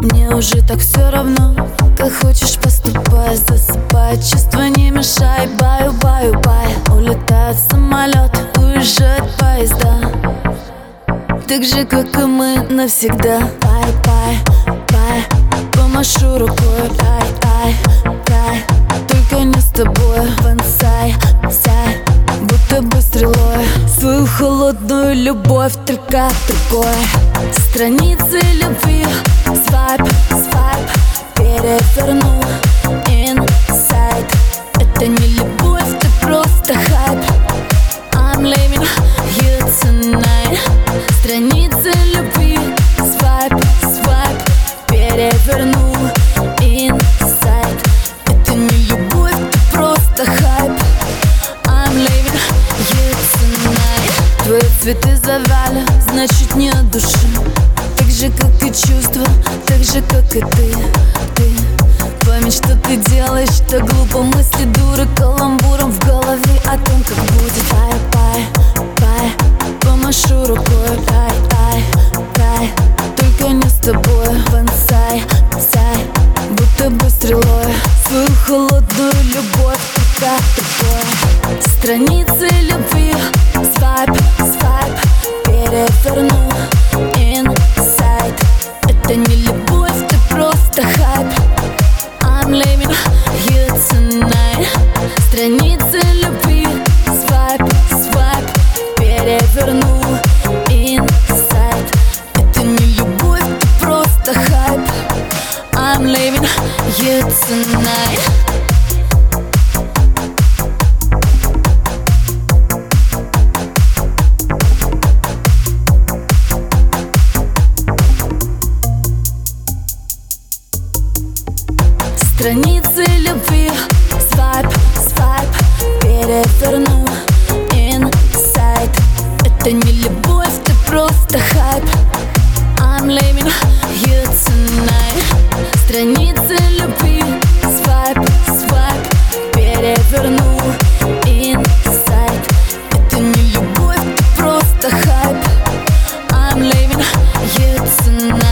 Мне уже так все равно. Как хочешь поступай. Засыпай, чувства не мешай. Баю, баю, бай. Улетают самолеты, уезжают поезда. Так же, как и мы навсегда. Bye, bye, bye Помашу рукой, ай, ай, ай. Только не с тобой, вансай, сай. Будто бы стрелой. Свою холодную любовь только другой Страницы tonight. Страницы любви. Свайп, свайп. Переверну Инсайд Это не любовь, ты просто хайп. I'm leaving you tonight. Твои цветы завяли, значит не от души. Так же, как и чувства, так же, как и ты, ты Память, что ты делаешь, так глупо. Мысли дуры каламбуром Только не с тобой, вансай, сай Будто бы стрелой. Свою холодную любовь Только тобой Страницы любви Свайп, свайп Переверну Инсайд Это не любовь, ты просто хайп. I'm leaving you tonight Страницы любви Свайп, свайп Переверну Страницы любви Свайп, свайп Переверну Инсайд Это не любовь, ты просто хайп. I'm leaving you tonight tonight